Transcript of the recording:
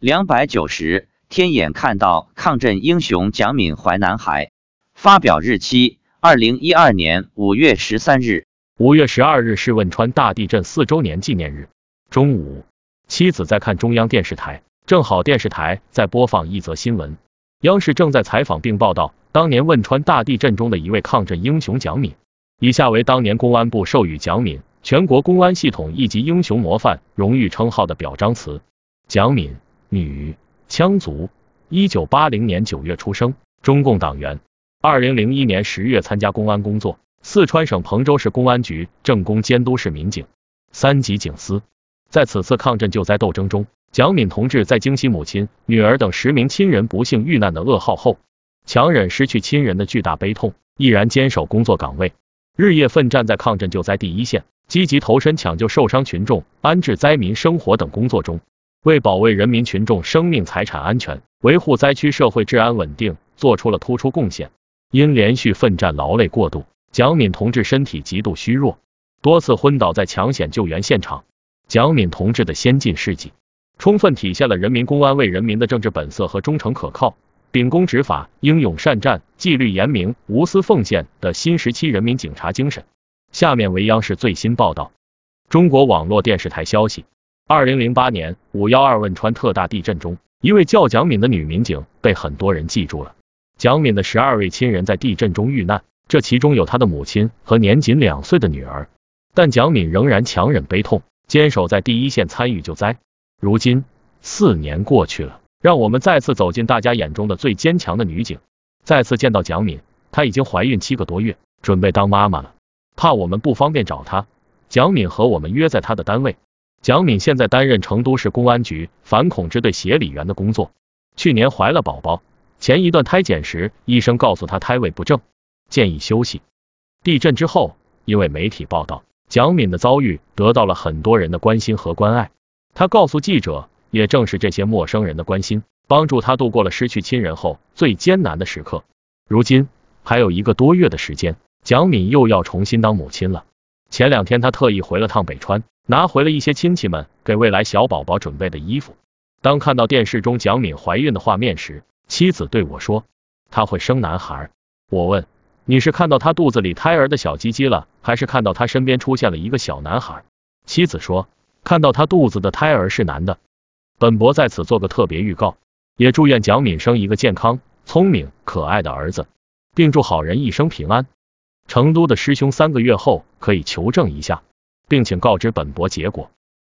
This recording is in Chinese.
两百九十，天眼看到抗震英雄蒋敏怀男孩。发表日期：二零一二年五月十三日。五月十二日是汶川大地震四周年纪念日。中午，妻子在看中央电视台，正好电视台在播放一则新闻，央视正在采访并报道当年汶川大地震中的一位抗震英雄蒋敏。以下为当年公安部授予蒋敏全国公安系统一级英雄模范荣誉称号的表彰词。蒋敏。女，羌族，一九八零年九月出生，中共党员。二零零一年十月参加公安工作，四川省彭州市公安局政工监督室民警，三级警司。在此次抗震救灾斗争中，蒋敏同志在惊悉母亲、女儿等十名亲人不幸遇难的噩耗后，强忍失去亲人的巨大悲痛，毅然坚守工作岗位，日夜奋战在抗震救灾第一线，积极投身抢救受伤群众、安置灾民生活等工作中。为保卫人民群众生命财产安全，维护灾区社会治安稳定，做出了突出贡献。因连续奋战劳累过度，蒋敏同志身体极度虚弱，多次昏倒在抢险救援现场。蒋敏同志的先进事迹，充分体现了人民公安为人民的政治本色和忠诚可靠、秉公执法、英勇善战、纪律严明、无私奉献的新时期人民警察精神。下面为央视最新报道。中国网络电视台消息。二零零八年五幺二汶川特大地震中，一位叫蒋敏的女民警被很多人记住了。蒋敏的十二位亲人在地震中遇难，这其中有她的母亲和年仅两岁的女儿。但蒋敏仍然强忍悲痛，坚守在第一线参与救灾。如今四年过去了，让我们再次走进大家眼中的最坚强的女警。再次见到蒋敏，她已经怀孕七个多月，准备当妈妈了。怕我们不方便找她，蒋敏和我们约在她的单位。蒋敏现在担任成都市公安局反恐支队协理员的工作。去年怀了宝宝，前一段胎检时，医生告诉她胎位不正，建议休息。地震之后，因为媒体报道，蒋敏的遭遇得到了很多人的关心和关爱。她告诉记者，也正是这些陌生人的关心，帮助她度过了失去亲人后最艰难的时刻。如今还有一个多月的时间，蒋敏又要重新当母亲了。前两天，她特意回了趟北川。拿回了一些亲戚们给未来小宝宝准备的衣服。当看到电视中蒋敏怀孕的画面时，妻子对我说：“她会生男孩。”我问：“你是看到她肚子里胎儿的小鸡鸡了，还是看到她身边出现了一个小男孩？”妻子说：“看到她肚子的胎儿是男的。”本博在此做个特别预告，也祝愿蒋敏生一个健康、聪明、可爱的儿子，并祝好人一生平安。成都的师兄三个月后可以求证一下。并请告知本博结果。